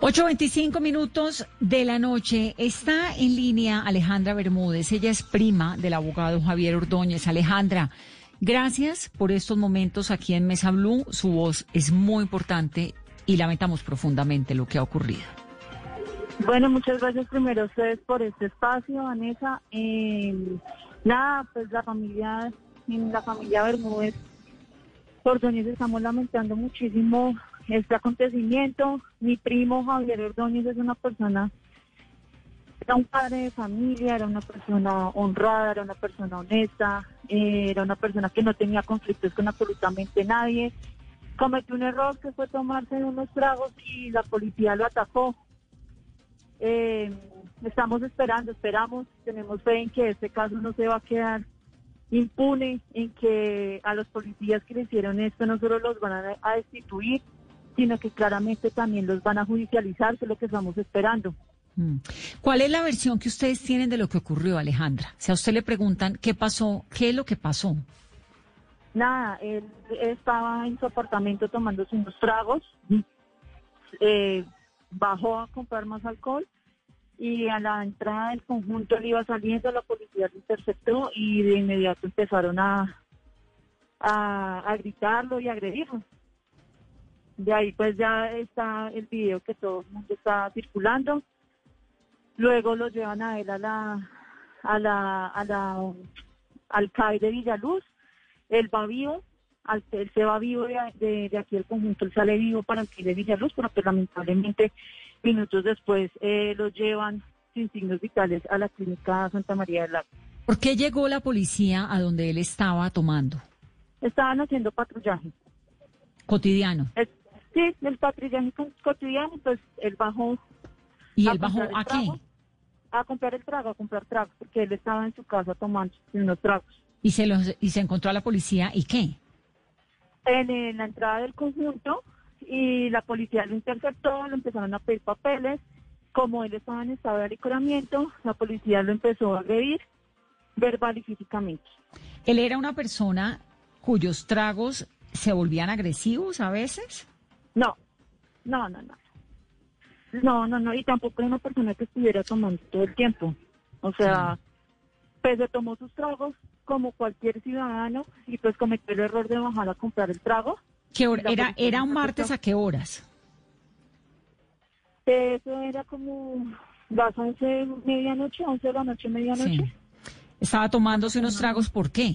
8.25 minutos de la noche. Está en línea Alejandra Bermúdez. Ella es prima del abogado Javier Ordóñez. Alejandra, gracias por estos momentos aquí en Mesa Blue. Su voz es muy importante y lamentamos profundamente lo que ha ocurrido. Bueno, muchas gracias primero a ustedes por este espacio, Vanessa. Eh, nada, pues la familia, en la familia Bermúdez, Ordóñez, estamos lamentando muchísimo este acontecimiento. Mi primo Javier Ordóñez es una persona, era un padre de familia, era una persona honrada, era una persona honesta, eh, era una persona que no tenía conflictos con absolutamente nadie. Cometió un error que fue tomarse unos tragos y la policía lo atacó. Eh, estamos esperando, esperamos, tenemos fe en que este caso no se va a quedar impune, en que a los policías que le hicieron esto no solo los van a, a destituir, sino que claramente también los van a judicializar, que es lo que estamos esperando. Mm. ¿Cuál es la versión que ustedes tienen de lo que ocurrió, Alejandra? Si a usted le preguntan qué pasó, ¿qué es lo que pasó? Nada, él estaba en su apartamento tomándose unos tragos, eh, bajó a comprar más alcohol y a la entrada del conjunto él iba saliendo, la policía lo interceptó y de inmediato empezaron a, a, a gritarlo y a agredirlo. De ahí pues ya está el video que todo el mundo está circulando. Luego lo llevan a él a la, a la, a la, al CAI de Villaluz. Él va vivo, al, él se va vivo de, de, de aquí del conjunto, él sale vivo para el CAI de Villaluz, pero pues lamentablemente minutos después eh, lo llevan sin signos vitales a la clínica Santa María del Lago. ¿Por qué llegó la policía a donde él estaba tomando? Estaban haciendo patrullaje. Cotidiano. El- sí, el patrullaje co- cotidiano, pues él bajó ¿Y él bajó a qué? trago, A comprar el trago, a comprar tragos, porque él estaba en su casa tomando unos tragos. Y se, los, y se encontró a la policía y qué? En, la entrada del conjunto y la policía lo interceptó, le empezaron a pedir papeles. Como él estaba en estado de alicoramiento, la policía lo empezó a agredir verbal y físicamente. Él era una persona cuyos tragos se volvían agresivos a veces. No, no, no, no. No, no, no, y tampoco era una persona que estuviera tomando todo el tiempo. O sea, pues se tomó sus tragos como cualquier ciudadano y pues cometió el error de bajar a comprar el trago. ¿Qué hora- era, era un martes a qué horas? Eso era como las 11, medianoche, 11 de la noche, medianoche. Sí. Estaba tomándose unos tragos, ¿por qué?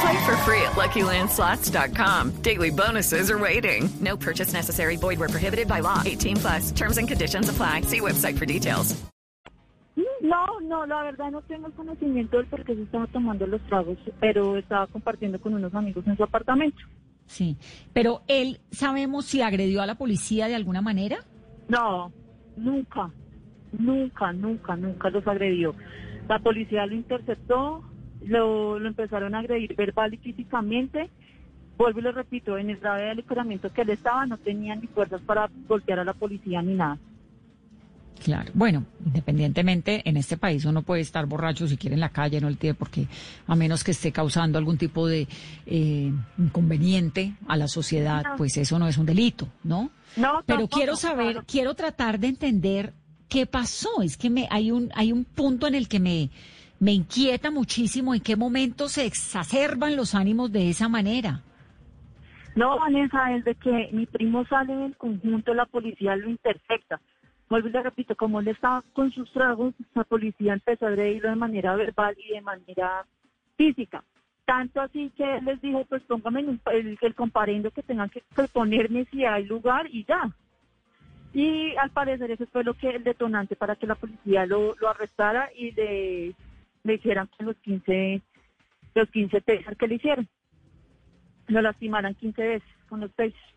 Play for free at LuckyLandSlots.com. Daily bonuses are waiting. No purchase necessary. Void were prohibited by law. 18 plus. Terms and conditions apply. See website for details. No, no, la verdad no tengo el conocimiento del por qué se estaba tomando los tragos, pero estaba compartiendo con unos amigos en su apartamento. Sí. Pero él, ¿sabemos si agredió a la policía de alguna manera? No, nunca, nunca, nunca, nunca los agredió. La policía lo interceptó, lo, lo empezaron a agredir verbal y físicamente. Vuelvo y lo repito, en el grave alicoramiento que él estaba no tenía ni fuerzas para golpear a la policía ni nada. Claro. Bueno, independientemente, en este país uno puede estar borracho si quiere en la calle, no el tiene porque a menos que esté causando algún tipo de eh, inconveniente a la sociedad, No. pues eso no es un delito, ¿no? No, Pero tampoco, quiero saber, claro. quiero tratar de entender qué pasó. Es que me, hay un, hay un punto en el que me, me inquieta muchísimo en qué momento se exacerban los ánimos de esa manera. No, Vanessa, es de que mi primo sale del conjunto, la policía lo intercepta. Vuelvo y le repito, como él estaba con sus tragos, la policía empezó a agredirlo de manera verbal y de manera física. Tanto así que él les dijo, pues póngame el, el comparendo que tengan que, que ponerme si hay lugar y ya. Y al parecer eso fue lo que el detonante para que la policía lo, lo arrestara y le, le hicieran con los 15, los 15 tasers que le hicieron. Lo lastimaran 15 veces con los tasers.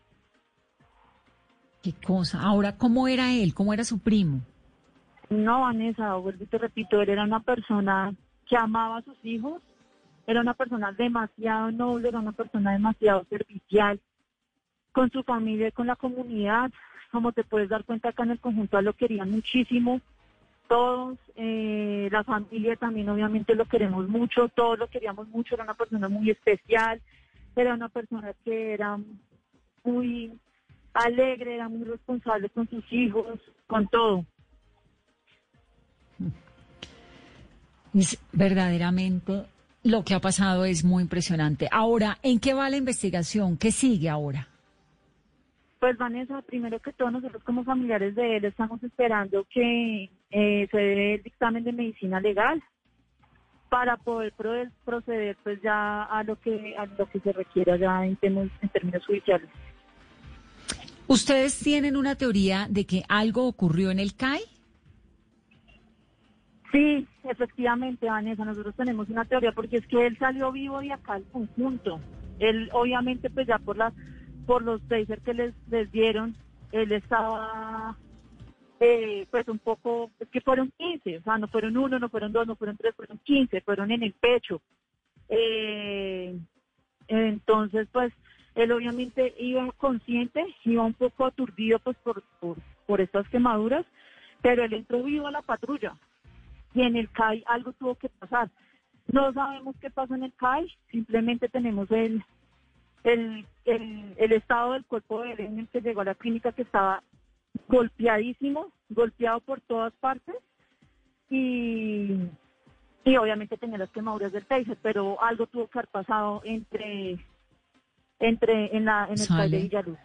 Qué cosa. Ahora, ¿cómo era él? ¿Cómo era su primo? No, Vanessa, vuelvo y te repito, él era una persona que amaba a sus hijos, era una persona demasiado noble, era una persona demasiado servicial con su familia y con la comunidad. Como te puedes dar cuenta, acá en el conjunto lo querían muchísimo. Todos, eh, la familia también obviamente lo queremos mucho, todos lo queríamos mucho, era una persona muy especial, era una persona que era muy alegre, era muy responsable con sus hijos, con todo. Es verdaderamente lo que ha pasado es muy impresionante. Ahora, ¿en qué va la investigación? ¿Qué sigue ahora? Pues Vanessa, primero que todo nosotros como familiares de él estamos esperando que eh, se dé el dictamen de medicina legal para poder pro- proceder pues ya a lo que a lo que se requiera ya en, términos- en términos judiciales. ¿Ustedes tienen una teoría de que algo ocurrió en el CAI? Sí, efectivamente, Vanessa, nosotros tenemos una teoría porque es que él salió vivo de acá al conjunto. Él, obviamente, pues ya por las por los tasers que les, les dieron, él estaba, eh, pues un poco, es que fueron 15, o sea, no fueron uno, no fueron dos, no fueron tres, fueron 15, fueron en el pecho. Eh, entonces, pues, él obviamente iba consciente, iba un poco aturdido, pues, por, por, por estas quemaduras, pero él entró vivo a la patrulla y en el CAI algo tuvo que pasar. No sabemos qué pasó en el CAI, simplemente tenemos el, el, el, el estado del cuerpo de el que llegó a la clínica que estaba golpeadísimo, golpeado por todas partes y, y obviamente tenía las quemaduras del taser, pero algo tuvo que haber pasado entre, entre en, la, en el Sale. de Villaluz.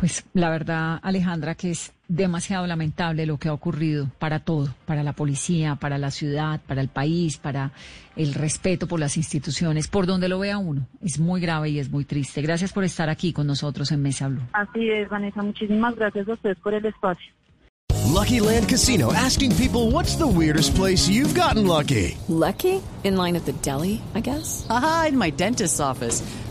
Pues la verdad, Alejandra, que es demasiado lamentable lo que ha ocurrido para todo, para la policía, para la ciudad, para el país, para el respeto por las instituciones, por donde lo vea uno. Es muy grave y es muy triste. Gracias por estar aquí con nosotros en Mesa Blue. Así es, Vanessa, muchísimas gracias a ustedes por el espacio. Lucky Land Casino asking people what's the weirdest place you've gotten lucky? Lucky? In line at the deli, I guess? Aha, in my dentist's office.